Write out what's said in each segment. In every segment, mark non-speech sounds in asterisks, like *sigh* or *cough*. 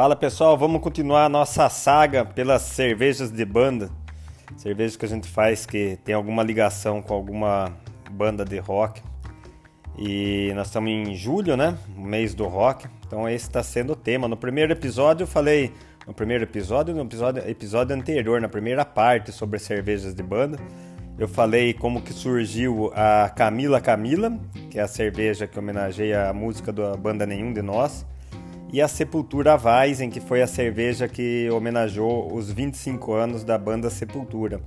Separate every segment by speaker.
Speaker 1: Fala pessoal, vamos continuar a nossa saga pelas cervejas de banda. Cervejas que a gente faz que tem alguma ligação com alguma banda de rock. E nós estamos em julho, né? Mês do rock. Então esse está sendo o tema. No primeiro episódio eu falei. No primeiro episódio, no episódio, episódio anterior, na primeira parte sobre cervejas de banda, eu falei como que surgiu a Camila Camila, que é a cerveja que homenageia a música da banda Nenhum de Nós e a Sepultura Weizen, que foi a cerveja que homenageou os 25 anos da banda Sepultura.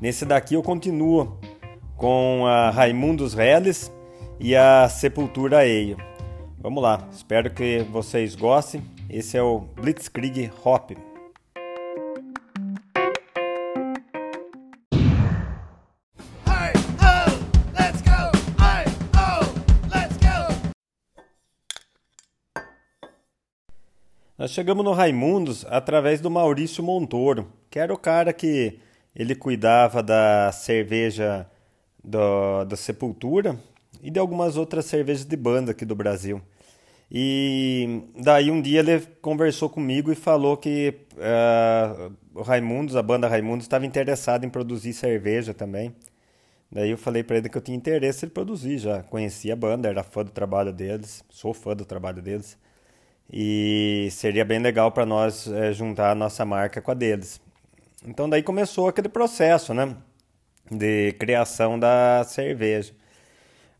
Speaker 1: Nesse daqui eu continuo com a Raimundos Reles e a Sepultura Ale. Vamos lá, espero que vocês gostem. Esse é o Blitzkrieg Hop. Nós chegamos no Raimundos através do Maurício Montoro, que era o cara que ele cuidava da cerveja do, da Sepultura e de algumas outras cervejas de banda aqui do Brasil. E daí um dia ele conversou comigo e falou que uh, o Raimundos, a banda Raimundos, estava interessada em produzir cerveja também. Daí eu falei para ele que eu tinha interesse em produzir, já conhecia a banda, era fã do trabalho deles, sou fã do trabalho deles e seria bem legal para nós é, juntar a nossa marca com a deles. Então daí começou aquele processo, né, de criação da cerveja.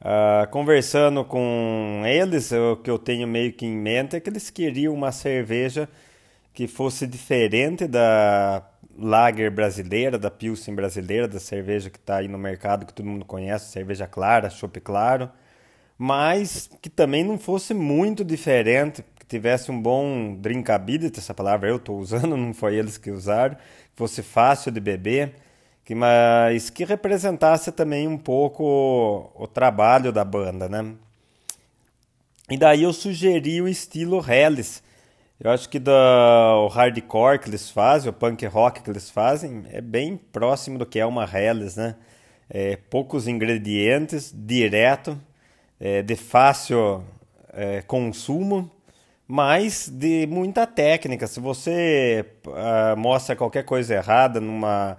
Speaker 1: Uh, conversando com eles, o que eu tenho meio que em mente é que eles queriam uma cerveja que fosse diferente da lager brasileira, da pilsen brasileira, da cerveja que está aí no mercado que todo mundo conhece, cerveja clara, chopp claro, mas que também não fosse muito diferente que tivesse um bom drinkability, essa palavra eu estou usando, *laughs* não foi eles que usaram, que fosse fácil de beber, que, mas que representasse também um pouco o, o trabalho da banda, né? E daí eu sugeri o estilo Hellis. Eu acho que do, o hardcore que eles fazem, o punk rock que eles fazem, é bem próximo do que é uma Hellis, né? É, poucos ingredientes, direto, é, de fácil é, consumo mas de muita técnica. Se você uh, mostra qualquer coisa errada numa,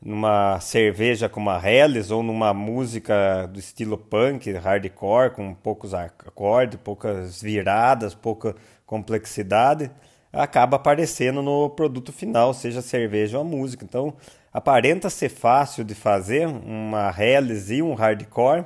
Speaker 1: numa cerveja como a Helles ou numa música do estilo punk, hardcore, com poucos acordes, poucas viradas, pouca complexidade, acaba aparecendo no produto final, seja cerveja ou música. Então, aparenta ser fácil de fazer uma Helles e um hardcore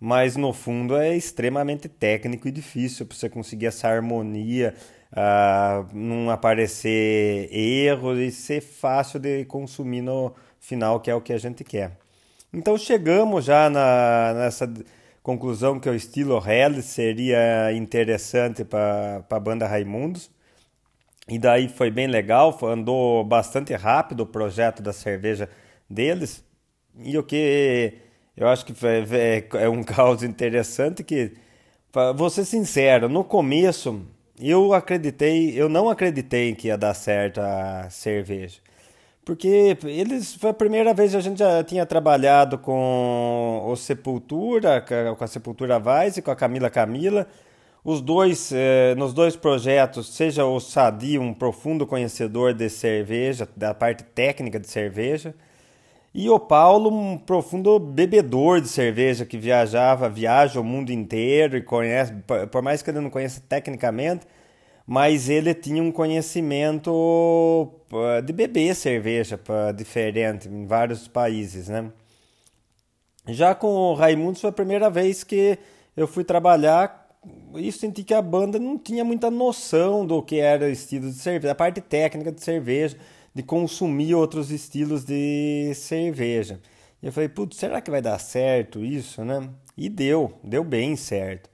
Speaker 1: mas no fundo é extremamente técnico e difícil para você conseguir essa harmonia, uh, não aparecer erros e ser fácil de consumir no final, que é o que a gente quer. Então chegamos já na, nessa conclusão que o estilo Hell seria interessante para a banda Raimundos. E daí foi bem legal, andou bastante rápido o projeto da cerveja deles. E o que eu acho que é um *laughs* caso interessante que, vou ser sincero, no começo eu acreditei, eu não acreditei que ia dar certo a cerveja. Porque eles, foi a primeira vez que a gente já tinha trabalhado com o Sepultura, com a Sepultura Vice, com a Camila Camila. Os dois, eh, nos dois projetos, seja o Sadi, um profundo conhecedor de cerveja, da parte técnica de cerveja, e o Paulo, um profundo bebedor de cerveja que viajava, viaja o mundo inteiro e conhece, por mais que ele não conheça tecnicamente, mas ele tinha um conhecimento de beber cerveja diferente em vários países, né? Já com o Raimundo foi a primeira vez que eu fui trabalhar e senti que a banda não tinha muita noção do que era o estilo de cerveja, a parte técnica de cerveja de consumir outros estilos de cerveja. E eu falei, putz, será que vai dar certo isso, né? E deu, deu bem certo.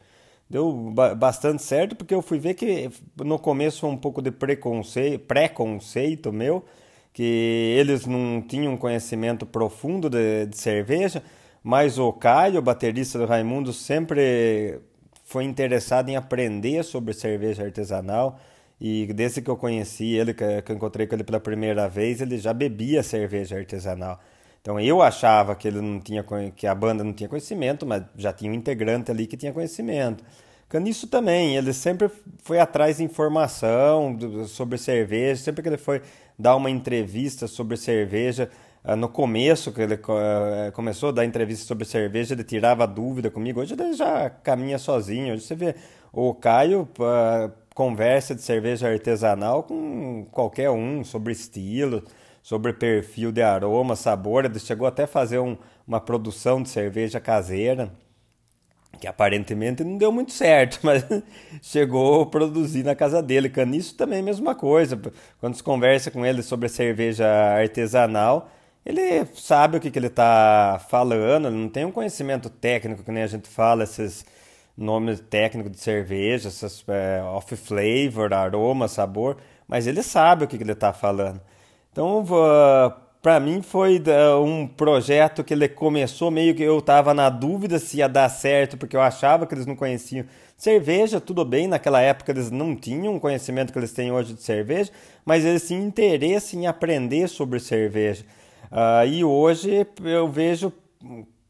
Speaker 1: Deu bastante certo porque eu fui ver que no começo um pouco de preconceito, preconceito meu, que eles não tinham conhecimento profundo de, de cerveja, mas o Caio, o baterista do Raimundo, sempre foi interessado em aprender sobre cerveja artesanal e desde que eu conheci ele, que eu encontrei com ele pela primeira vez, ele já bebia cerveja artesanal. Então eu achava que ele não tinha que a banda não tinha conhecimento, mas já tinha um integrante ali que tinha conhecimento. Caniço também, ele sempre foi atrás de informação sobre cerveja, sempre que ele foi dar uma entrevista sobre cerveja, ah, no começo, que ele eh, começou a dar entrevista sobre cerveja, ele tirava dúvida comigo. Hoje ele já caminha sozinho. Hoje você vê o Caio uh, conversa de cerveja artesanal com qualquer um sobre estilo, sobre perfil de aroma, sabor. Ele chegou até a fazer um, uma produção de cerveja caseira que aparentemente não deu muito certo, *laughs* mas chegou a produzir na casa dele. Caniço também é a mesma coisa. Quando se conversa com ele sobre cerveja artesanal, ele sabe o que, que ele está falando, ele não tem um conhecimento técnico que nem a gente fala, esses nomes técnicos de cerveja, esses é, off flavor, aroma, sabor, mas ele sabe o que, que ele está falando. Então, para mim foi um projeto que ele começou meio que eu estava na dúvida se ia dar certo, porque eu achava que eles não conheciam cerveja, tudo bem, naquela época eles não tinham o conhecimento que eles têm hoje de cerveja, mas eles tinham interesse em aprender sobre cerveja. Uh, e hoje eu vejo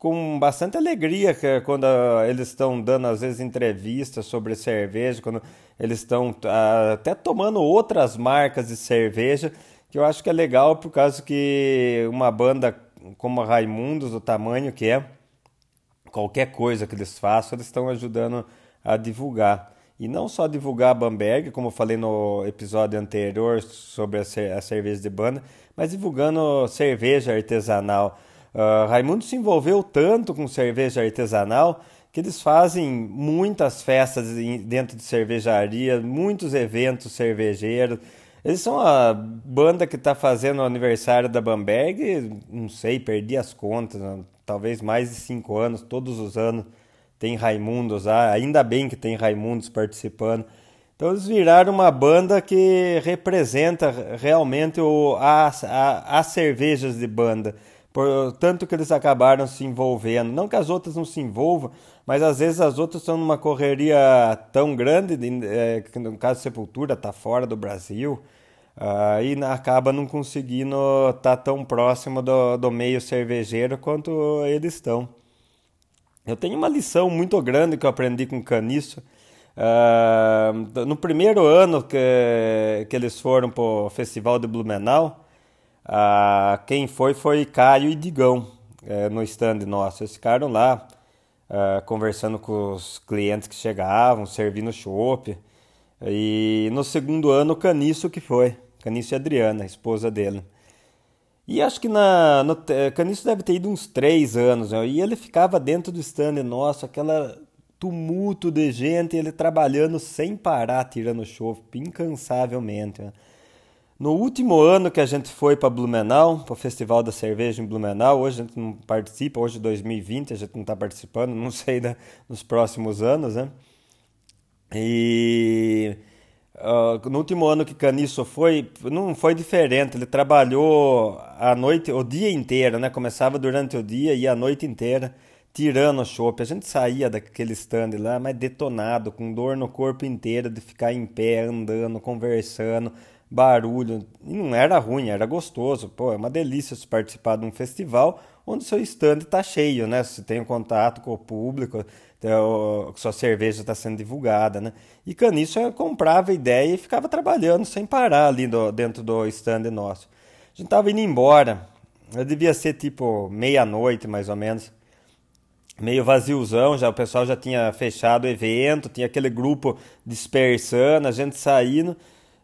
Speaker 1: com bastante alegria que quando eles estão dando às vezes entrevistas sobre cerveja, quando eles estão uh, até tomando outras marcas de cerveja que eu acho que é legal por causa que uma banda como a Raimundos, do tamanho que é, qualquer coisa que eles façam, eles estão ajudando a divulgar. E não só divulgar a Bamberg, como eu falei no episódio anterior sobre a cerveja de banda, mas divulgando cerveja artesanal. Uh, Raimundo se envolveu tanto com cerveja artesanal que eles fazem muitas festas dentro de cervejaria, muitos eventos cervejeiros. Eles são a banda que está fazendo o aniversário da Bamberg, não sei, perdi as contas, né? talvez mais de cinco anos, todos os anos tem Raimundos lá, ainda bem que tem Raimundos participando. Então eles viraram uma banda que representa realmente o, as cervejas de banda. Por tanto que eles acabaram se envolvendo. Não que as outras não se envolvam, mas às vezes as outras estão numa correria tão grande, é, que no caso Sepultura está fora do Brasil, uh, e acaba não conseguindo estar tá tão próximo do, do meio cervejeiro quanto eles estão. Eu tenho uma lição muito grande que eu aprendi com Caniço. Uh, no primeiro ano que, que eles foram para o Festival de Blumenau, uh, quem foi foi Caio e Digão uh, no stand nosso. Eles ficaram lá uh, conversando com os clientes que chegavam, servindo chopp. E no segundo ano, o Caniço que foi. Caniço e Adriana, a esposa dele. E acho que na, no, Caniço deve ter ido uns três anos. Né? E ele ficava dentro do stand nosso, aquela tumulto de gente, ele trabalhando sem parar, tirando chopp, incansavelmente. Né? No último ano que a gente foi para Blumenau, para o Festival da Cerveja em Blumenau, hoje a gente não participa, hoje 2020 a gente não está participando, *laughs* não sei né, nos próximos anos, né? E uh, no último ano que Caniço foi, não foi diferente, ele trabalhou a noite, o dia inteiro, né? Começava durante o dia e a noite inteira tirando o chopp. A gente saía daquele stand lá, mas detonado, com dor no corpo inteiro de ficar em pé, andando, conversando barulho. E não era ruim, era gostoso. Pô, é uma delícia se participar de um festival onde seu stand está cheio, né? Você tem um contato com o público, então, sua cerveja está sendo divulgada, né? E Caniço eu comprava ideia e ficava trabalhando sem parar ali do, dentro do stand nosso. A gente tava indo embora, eu devia ser tipo meia-noite mais ou menos, meio vaziozão, já o pessoal já tinha fechado o evento, tinha aquele grupo dispersando, a gente saindo.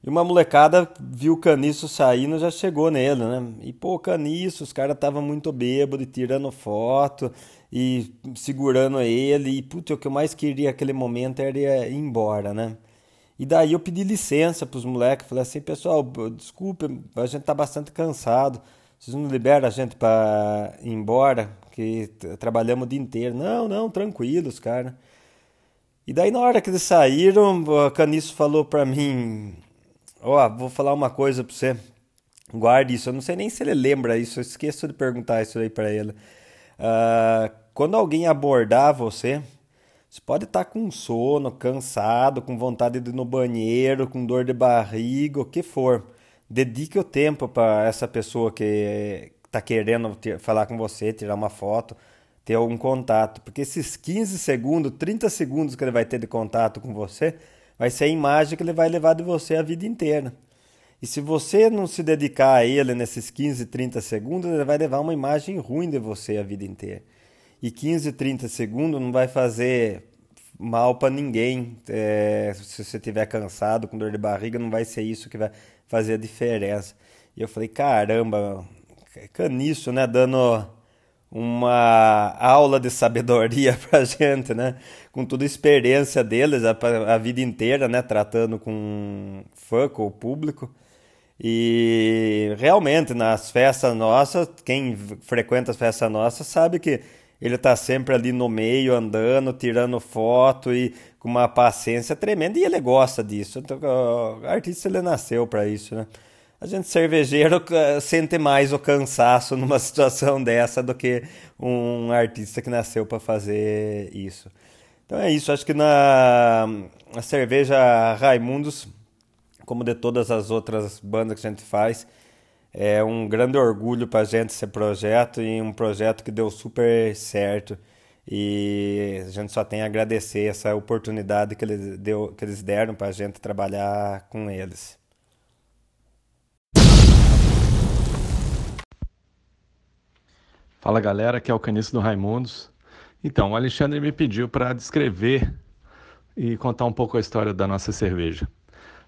Speaker 1: E uma molecada viu o Caniço saindo já chegou nele, né? E pô, Caniço, os caras estavam muito bêbados, tirando foto e segurando ele. E putz, o que eu mais queria naquele momento era ir embora, né? E daí eu pedi licença pros moleques, falei assim, pessoal, desculpa, a gente tá bastante cansado. Vocês não liberam a gente para ir embora, que trabalhamos o dia inteiro. Não, não, tranquilos, cara. E daí na hora que eles saíram, o Caniço falou para mim, Ó, oh, vou falar uma coisa pra você. Guarde isso. Eu não sei nem se ele lembra isso. Eu esqueço de perguntar isso aí para ele. Uh, quando alguém abordar você, você pode estar tá com sono, cansado, com vontade de ir no banheiro, com dor de barriga, o que for. Dedique o tempo para essa pessoa que está querendo falar com você, tirar uma foto, ter algum contato, porque esses 15 segundos, 30 segundos que ele vai ter de contato com você, vai ser a imagem que ele vai levar de você a vida inteira. E se você não se dedicar a ele nesses 15, 30 segundos, ele vai levar uma imagem ruim de você a vida inteira. E 15, 30 segundos não vai fazer mal para ninguém. É, se você estiver cansado, com dor de barriga, não vai ser isso que vai fazer a diferença. E eu falei, caramba, caniço, né? Dando uma aula de sabedoria *laughs* pra gente, né? Com toda a experiência deles a, a vida inteira, né? Tratando com fã, com o público. E realmente, nas festas nossas, quem frequenta as festas nossas sabe que ele está sempre ali no meio, andando, tirando foto e com uma paciência tremenda. E ele gosta disso. Então, o artista ele nasceu para isso, né? A gente cervejeiro *laughs* sente mais o cansaço numa *laughs* situação dessa do que um artista que nasceu para fazer isso. Então é isso. Acho que na, cerveja Raimundos como de todas as outras bandas que a gente faz. É um grande orgulho para a gente esse projeto e um projeto que deu super certo. E a gente só tem a agradecer essa oportunidade que eles, deu, que eles deram para a gente trabalhar com eles.
Speaker 2: Fala galera, aqui é o Caniço do Raimundos. Então, o Alexandre me pediu para descrever e contar um pouco a história da nossa cerveja.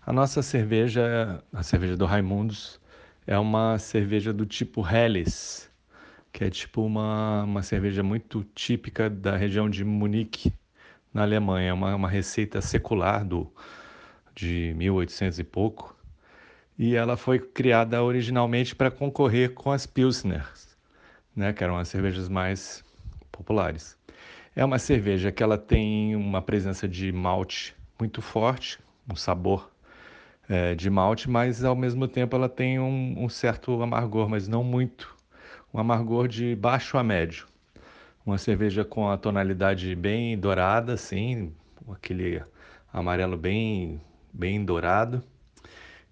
Speaker 2: A nossa cerveja, a cerveja do Raimundos, é uma cerveja do tipo Helles, que é tipo uma, uma cerveja muito típica da região de Munique, na Alemanha. É uma, uma receita secular do, de 1800 e pouco. E ela foi criada originalmente para concorrer com as Pilsners, né, que eram as cervejas mais populares. É uma cerveja que ela tem uma presença de malte muito forte, um sabor é, de malte, mas ao mesmo tempo ela tem um, um, certo amargor, mas não muito. Um amargor de baixo a médio. Uma cerveja com a tonalidade bem dourada, assim, aquele amarelo bem, bem dourado.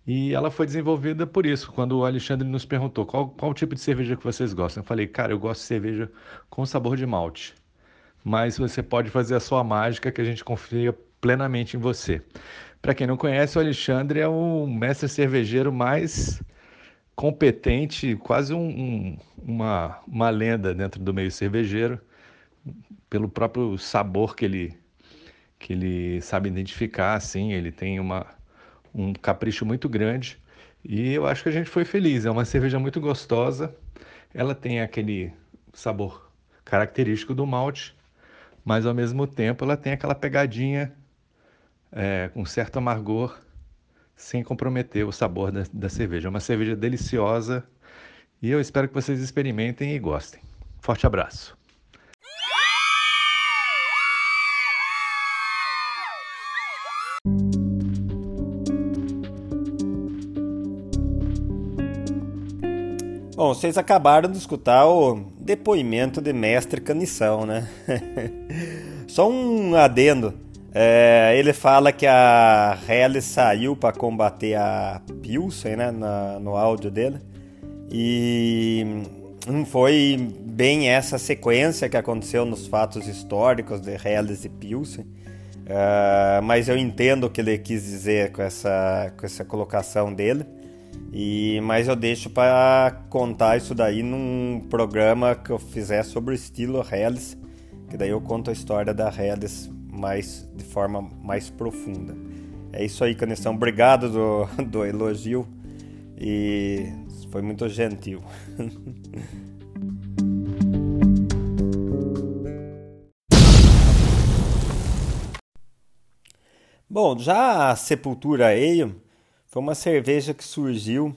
Speaker 2: E ela foi desenvolvida por isso. Quando o Alexandre nos perguntou qual, qual tipo de cerveja que vocês gostam, eu falei, cara, eu gosto de cerveja com sabor de malte. Mas você pode fazer a sua mágica que a gente confia plenamente em você. Para quem não conhece, o Alexandre é o mestre cervejeiro mais competente, quase um, um, uma, uma lenda dentro do meio cervejeiro, pelo próprio sabor que ele, que ele sabe identificar, assim, ele tem uma, um capricho muito grande e eu acho que a gente foi feliz. É uma cerveja muito gostosa, ela tem aquele sabor característico do malte, mas ao mesmo tempo ela tem aquela pegadinha é, com certo amargor, sem comprometer o sabor da, da cerveja. É uma cerveja deliciosa e eu espero que vocês experimentem e gostem. Forte abraço!
Speaker 1: Bom, vocês acabaram de escutar o depoimento de mestre Canição, né? *laughs* Só um adendo. É, ele fala que a Helle saiu para combater a Pilsen, né, na, no áudio dele. E não foi bem essa sequência que aconteceu nos fatos históricos de Helles e Pilsen. Uh, mas eu entendo o que ele quis dizer com essa, com essa colocação dele. E, mas eu deixo para contar isso daí num programa que eu fizer sobre o estilo Helles, que daí eu conto a história da Helles mais de forma mais profunda. É isso aí, Canestão. Obrigado do, *laughs* do elogio e foi muito gentil. *laughs* Bom, já a Sepultura Ale foi uma cerveja que surgiu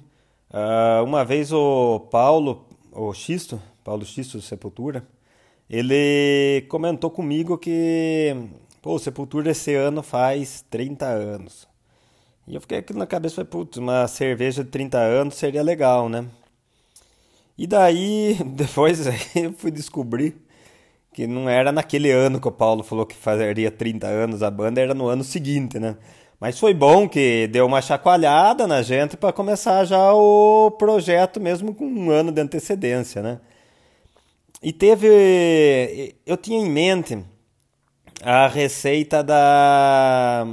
Speaker 1: uh, uma vez o Paulo, o Xisto, Paulo Xisto do Sepultura, ele comentou comigo que Pô, Sepultura esse ano faz 30 anos. E eu fiquei aqui na cabeça, falei, putz, uma cerveja de 30 anos seria legal, né? E daí, *laughs* depois *laughs* eu fui descobrir que não era naquele ano que o Paulo falou que faria 30 anos a banda, era no ano seguinte, né? Mas foi bom que deu uma chacoalhada na gente para começar já o projeto mesmo com um ano de antecedência, né? e teve. Eu tinha em mente a receita da,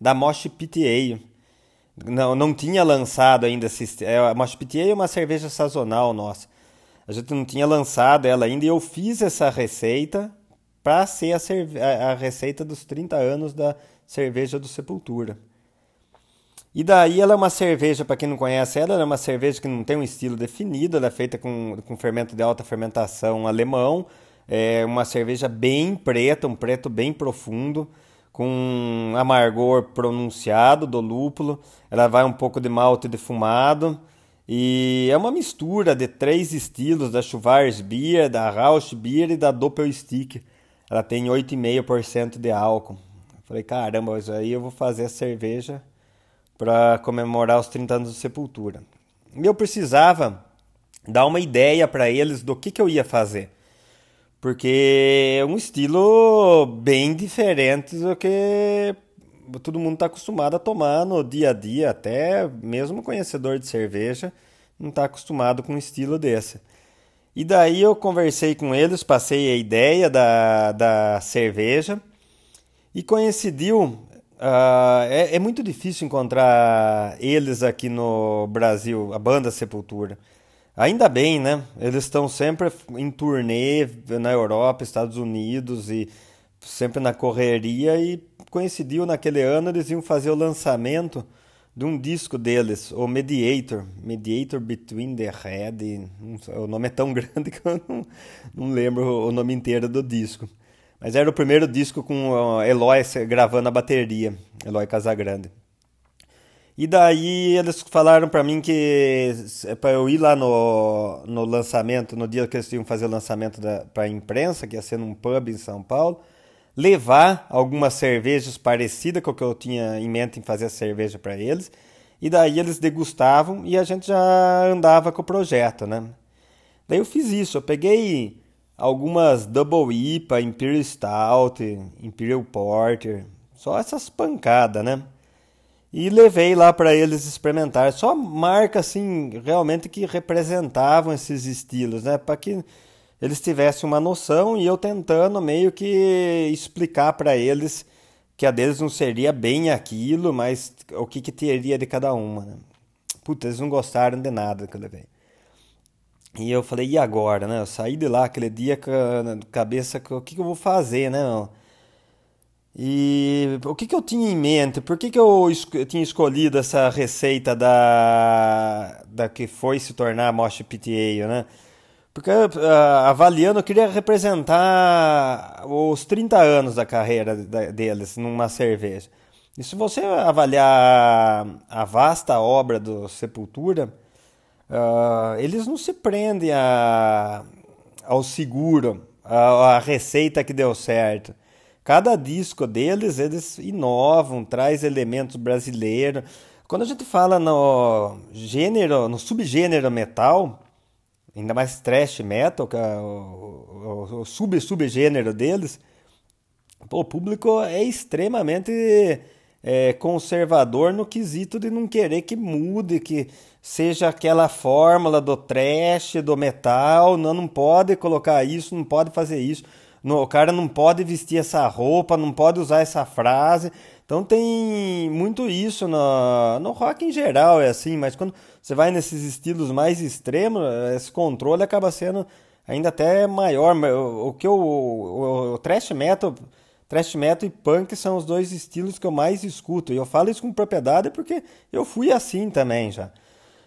Speaker 1: da Mosh PTA. Não, não tinha lançado ainda. Esse, é, a Mosh PTA é uma cerveja sazonal nossa. A gente não tinha lançado ela ainda e eu fiz essa receita para ser a, a, a, receita dos 30 anos da cerveja do Sepultura. E daí ela é uma cerveja, para quem não conhece ela, ela é uma cerveja que não tem um estilo definido, ela é feita com, com fermento de alta fermentação alemão, é uma cerveja bem preta, um preto bem profundo, com amargor pronunciado do lúpulo, ela vai um pouco de malte defumado, e é uma mistura de três estilos, da Schwarzbier, da Rauschbier e da Doppelstick. Ela tem 8,5% de álcool. Falei, caramba, isso aí eu vou fazer a cerveja para comemorar os 30 anos de Sepultura. E eu precisava dar uma ideia para eles do que, que eu ia fazer. Porque é um estilo bem diferente do que todo mundo está acostumado a tomar no dia a dia, até mesmo conhecedor de cerveja não está acostumado com um estilo desse. E daí eu conversei com eles, passei a ideia da, da cerveja e coincidiu. Uh, é, é, muito difícil encontrar eles aqui no Brasil, a banda Sepultura. Ainda bem, né? Eles estão sempre em turnê na Europa, Estados Unidos e sempre na correria e coincidiu naquele ano eles iam fazer o lançamento de um disco deles, o Mediator, Mediator Between the Head, o nome é tão *laughs* grande que eu não, não lembro o nome inteiro do disco. Mas era o primeiro disco com o Eloy gravando a bateria, Eloy Casagrande. E daí eles falaram para mim que para eu ir lá no, no lançamento, no dia que eles iam fazer o lançamento para a imprensa, que ia ser num pub em São Paulo, levar algumas cervejas parecidas com o que eu tinha em mente em fazer a cerveja para eles. E daí eles degustavam e a gente já andava com o projeto, né? Daí eu fiz isso, eu peguei algumas Double IPA, Imperial Stout, Imperial Porter, só essas pancadas, né? E levei lá para eles experimentar, só marcas assim, realmente que representavam esses estilos, né? Para que eles tivessem uma noção e eu tentando meio que explicar para eles que a deles não seria bem aquilo, mas o que, que teria de cada uma. Né? Puta, eles não gostaram de nada que eu levei. E eu falei, e agora, né? Eu saí de lá aquele dia com a cabeça, o que, que eu vou fazer, né? E o que, que eu tinha em mente? Por que, que eu, eu tinha escolhido essa receita da, da que foi se tornar Mosh PTA, né? Porque uh, avaliando, eu queria representar os 30 anos da carreira deles numa cerveja. E se você avaliar a vasta obra do Sepultura, uh, eles não se prendem a, ao seguro, a, a receita que deu certo. Cada disco deles, eles inovam, traz elementos brasileiros. Quando a gente fala no gênero, no subgênero metal, ainda mais thrash metal, que é o, o, o sub-subgênero deles, o público é extremamente é, conservador no quesito de não querer que mude, que seja aquela fórmula do trash, do metal, não, não pode colocar isso, não pode fazer isso, no, o cara não pode vestir essa roupa, não pode usar essa frase. Então tem muito isso no, no rock em geral, é assim, mas quando você vai nesses estilos mais extremos, esse controle acaba sendo ainda até maior. O, que o, o, o metal, thrash metal e punk são os dois estilos que eu mais escuto. E eu falo isso com propriedade porque eu fui assim também já.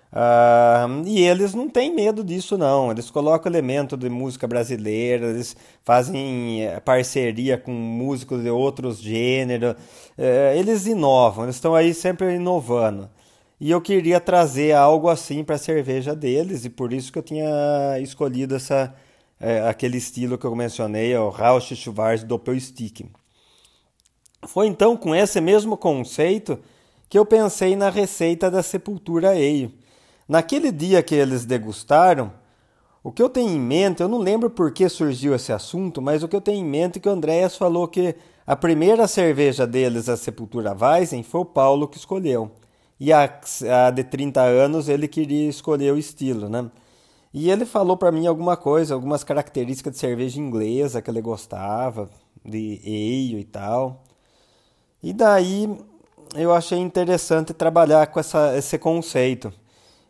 Speaker 1: Uh, e eles não têm medo disso, não. Eles colocam elemento de música brasileira, eles fazem eh, parceria com músicos de outros gêneros, uh, eles inovam, eles estão aí sempre inovando. E eu queria trazer algo assim para a cerveja deles, e por isso que eu tinha escolhido essa, é, aquele estilo que eu mencionei, o Rausch Schwarz Doppelstick. Foi então com esse mesmo conceito que eu pensei na receita da Sepultura Ale. Naquele dia que eles degustaram, o que eu tenho em mente, eu não lembro por que surgiu esse assunto, mas o que eu tenho em mente é que o Andréas falou que a primeira cerveja deles, a Sepultura Weizen, foi o Paulo que escolheu. E a, a de 30 anos ele queria escolher o estilo, né? E ele falou para mim alguma coisa, algumas características de cerveja inglesa que ele gostava, de ale e tal. E daí eu achei interessante trabalhar com essa, esse conceito.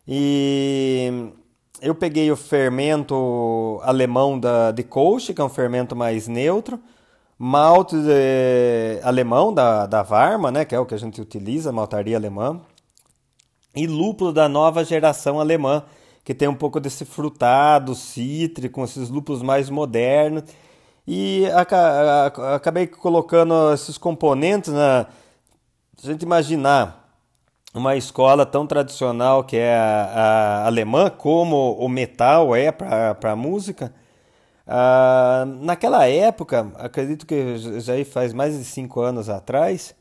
Speaker 1: E eu peguei o fermento alemão da, de Kolsch, que é um fermento mais neutro, malte de, alemão da, da Varma, né, que é o que a gente utiliza, maltaria alemã, e lúpulo da nova geração alemã, que tem um pouco desse frutado, cítrico, esses lúpulos mais modernos. E acabei colocando esses componentes na. Se a gente imaginar uma escola tão tradicional que é a, a alemã, como o metal é para a música, naquela época, acredito que já faz mais de cinco anos atrás,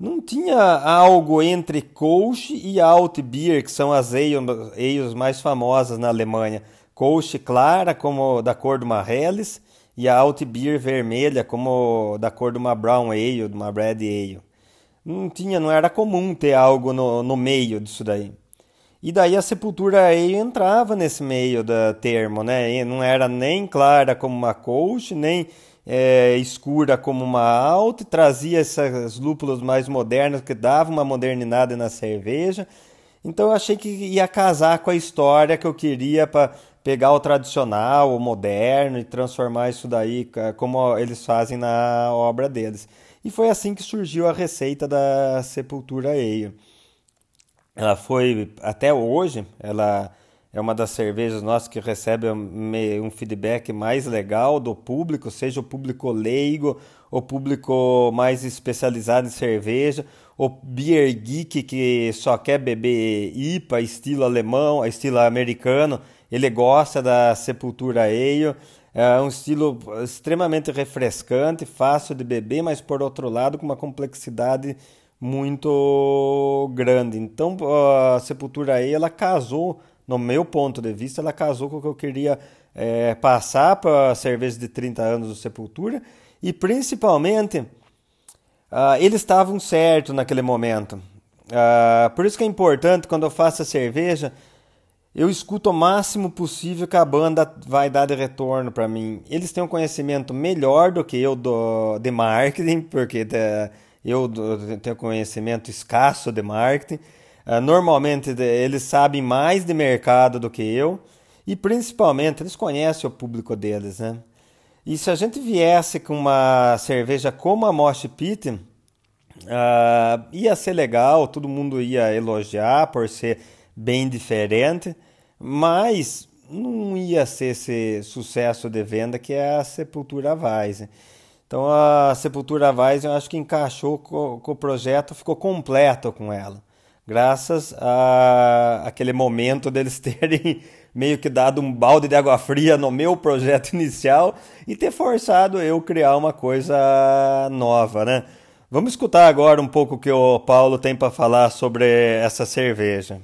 Speaker 1: não tinha algo entre Kolsch e Altbier, que são as ales mais famosas na Alemanha. Kolsch clara, como da cor de uma Helles, e a Altbier vermelha, como da cor de uma Brown Ale, de uma Red Ale. Não tinha, não era comum ter algo no, no meio disso daí. E daí a sepultura Ale entrava nesse meio da termo, né? não era nem clara como uma Kolsch, nem é, escura como uma alta, trazia essas lúpulas mais modernas que davam uma modernidade na cerveja. Então eu achei que ia casar com a história que eu queria para pegar o tradicional, o moderno e transformar isso daí como eles fazem na obra deles. E foi assim que surgiu a receita da Sepultura Ale. Ela foi até hoje, ela é uma das cervejas nossas que recebe um feedback mais legal do público, seja o público leigo, o público mais especializado em cerveja, o beer geek que só quer beber IPA, estilo alemão, estilo americano, ele gosta da Sepultura Ale. É um estilo extremamente refrescante, fácil de beber, mas por outro lado com uma complexidade muito grande. Então a Sepultura Ale ela casou no meu ponto de vista, ela casou com o que eu queria é, passar para a cerveja de 30 anos do Sepultura e principalmente uh, eles estavam certos naquele momento. Uh, por isso que é importante quando eu faço a cerveja, eu escuto o máximo possível que a banda vai dar de retorno para mim. Eles têm um conhecimento melhor do que eu do, de marketing, porque de, eu do, tenho conhecimento escasso de marketing. Uh, normalmente eles sabem mais de mercado do que eu e principalmente eles conhecem o público deles, né? E se a gente viesse com uma cerveja como a Mosh Pit, uh, ia ser legal, todo mundo ia elogiar por ser bem diferente, mas não ia ser esse sucesso de venda que é a Sepultura Weiss. Então a Sepultura Weiss eu acho que encaixou com, com o projeto, ficou completo com ela graças a aquele momento deles *laughs* terem meio que dado um balde de água fria no meu projeto *laughs* inicial e ter forçado eu criar uma coisa nova, né? Vamos escutar agora um pouco o que o Paulo tem para falar sobre essa cerveja.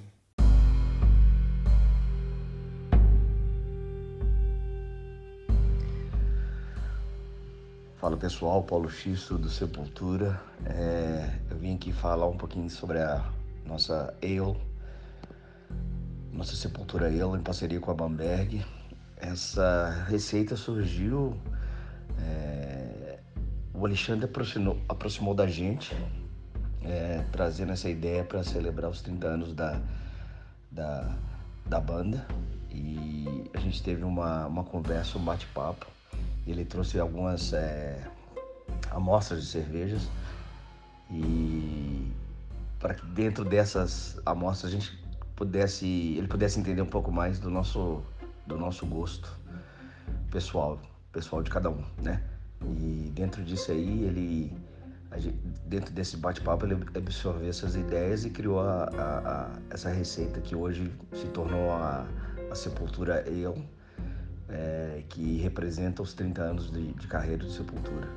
Speaker 3: Fala pessoal, Paulo Xisto do Sepultura. É, eu vim aqui falar um pouquinho sobre a nossa ale, nossa Sepultura Ale em parceria com a Bamberg. Essa receita surgiu, é, o Alexandre aproximou, aproximou da gente, é, trazendo essa ideia para celebrar os 30 anos da, da, da banda. E a gente teve uma, uma conversa, um bate-papo. Ele trouxe algumas é, amostras de cervejas e para que dentro dessas amostras a gente pudesse, ele pudesse entender um pouco mais do nosso, do nosso gosto pessoal, pessoal de cada um, né? E dentro disso aí ele, dentro desse bate-papo ele absorveu essas ideias e criou a, a, a, essa receita que hoje se tornou a, Sepultura Ale, é, que representa os 30 anos de, de carreira de Sepultura.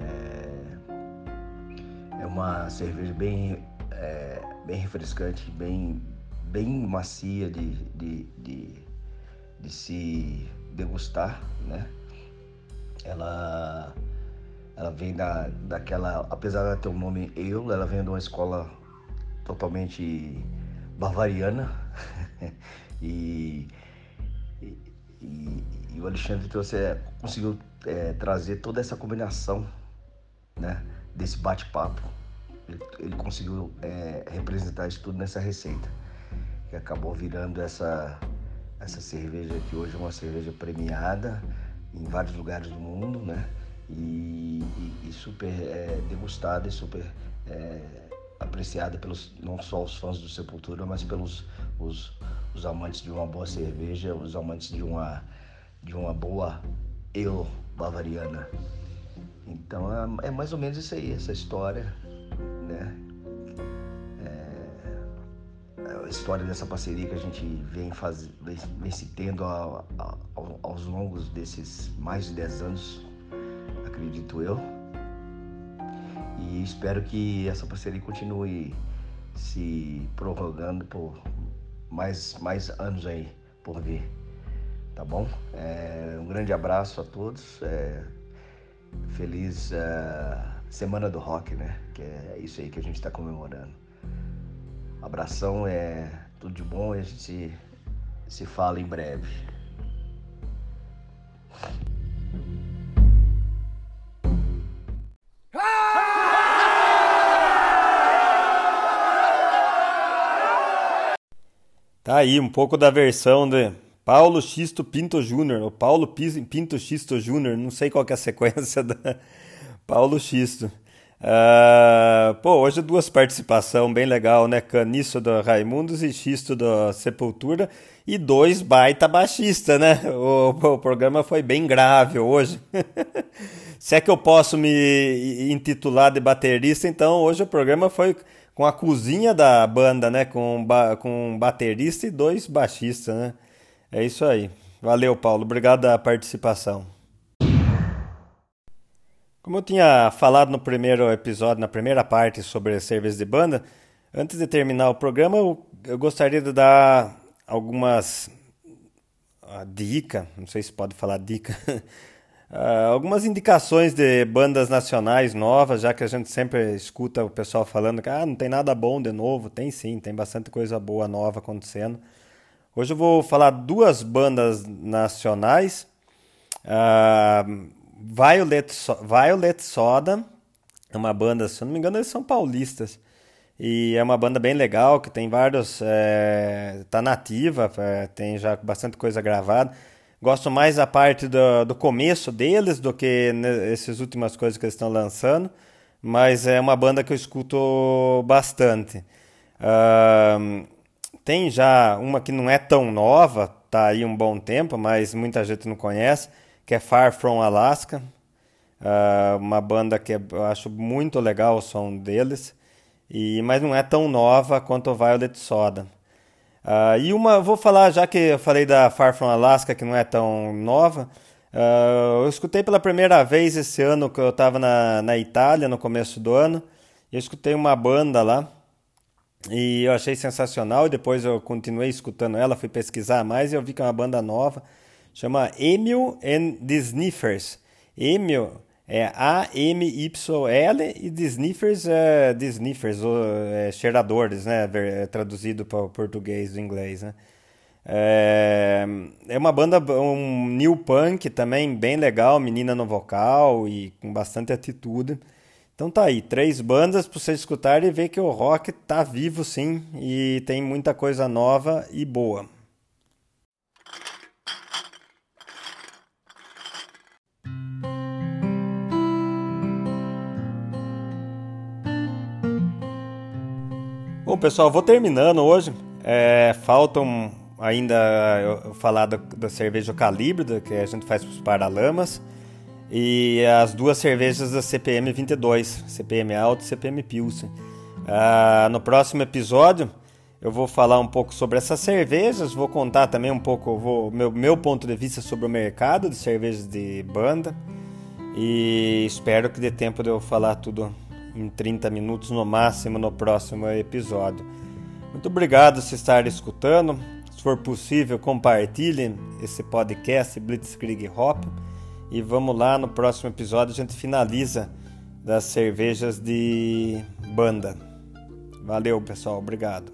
Speaker 3: É, é uma cerveja bem, é, bem refrescante, bem, bem macia de, de, de, de se degustar, né? Ela, ela vem da, daquela, apesar de ter o um nome ale, ela vem de uma escola totalmente bavariana *laughs* e E, e, e o Alexandre trouxe, é, conseguiu é, trazer toda essa combinação né, desse bate-papo. Ele, ele, conseguiu é, representar isso tudo nessa receita, que acabou virando essa, essa cerveja que hoje é uma cerveja premiada em vários lugares do mundo, né? E, e, e super é, degustada e super é, apreciada pelos não só os fãs do Sepultura, mas pelos os, os amantes de uma boa cerveja, os amantes de uma de uma boa ale bavariana. Então é, é mais ou menos isso aí, essa história, né? É, a história dessa parceria que a gente vem, faz, vem, vem se tendo a, a, aos longos desses mais de 10 anos, acredito eu. E espero que essa parceria continue se prorrogando por mais, mais anos aí por vir. Tá bom? É, um grande abraço a todos. É, feliz uh, Semana do Rock, né? Que é isso aí que a gente está comemorando. Abração, é tudo de bom e a gente se, se fala em breve.
Speaker 1: Tá aí um pouco da versão de Paulo Xisto Pinto Júnior, ou Paulo Pinto Xisto Júnior, não sei qual é a *laughs* sequência da Paulo Xisto. Uh, pô, hoje duas participações bem legal, né? Caniço do Raimundos e Xisto da Sepultura e dois baita baixista, né? O, o programa foi bem grave hoje. *laughs* Se é que eu posso me intitular de baterista, então hoje o programa foi com a cozinha da banda, né? Com, ba com baterista e dois baixistas, né? É isso aí. Valeu, Paulo. Obrigado pela participação. Como eu tinha falado no primeiro episódio, na primeira parte sobre cerveja de banda, antes de terminar o programa, eu, gostaria de dar algumas uh, dica, não sei se pode falar dica, uh, *laughs* algumas indicações de bandas nacionais novas, já que a gente sempre escuta o pessoal falando que ah, não tem nada bom de novo. Tem sim, tem bastante coisa boa nova acontecendo. Hoje eu vou falar duas bandas nacionais. Uh, Violet, so Violet Soda é uma banda, se eu não me engano, eles são paulistas. E é uma banda bem legal, que tem vários. É, tá nativa, é, tem já bastante coisa gravada. Gosto mais da parte do, do começo deles do que essas últimas coisas que eles estão lançando. Mas é uma banda que eu escuto bastante. Uh, tem já uma que não é tão nova, tá aí um bom tempo, mas muita gente não conhece que é Far From Alaska. Uh, uma banda que eu acho muito legal o som deles, e mas não é tão nova quanto o Violet Soda. Uh, e uma, vou falar, já que eu falei da Far From Alaska, que não é tão nova, uh, eu escutei pela primeira vez esse ano que eu estava na, na Itália, no começo do ano, eu escutei uma banda lá, e eu achei sensacional, depois eu continuei escutando ela, fui pesquisar mais, e eu vi que é uma banda nova, chama Emil and the Sniffers. Emil é A-M-Y-L e the Sniffers é the Sniffers, ou, é, cheiradores, né? É traduzido para o português do inglês, né? É, é uma banda, um new punk também bem legal, menina no vocal e com bastante atitude. Então tá aí, três bandas para você escutar e ver que o rock tá vivo sim e tem muita coisa nova e boa. Bom, pessoal, vou terminando hoje. É, faltam ainda eu falar da, da cerveja Calibre, que a gente faz para os Paralamas, e as duas cervejas da CPM 22, CPM Alto e CPM Pilsen. Ah, no próximo episódio eu vou falar um pouco sobre essas cervejas, vou contar também um pouco vou, meu, meu ponto de vista sobre o mercado de cervejas de banda e espero que dê tempo de eu falar tudo em 30 minutos no máximo no próximo episódio. Muito obrigado por estar escutando. Se for possível, compartilhe esse podcast Blitzkrieg Hop. E vamos lá, no próximo episódio a gente finaliza das cervejas de banda. Valeu, pessoal. Obrigado.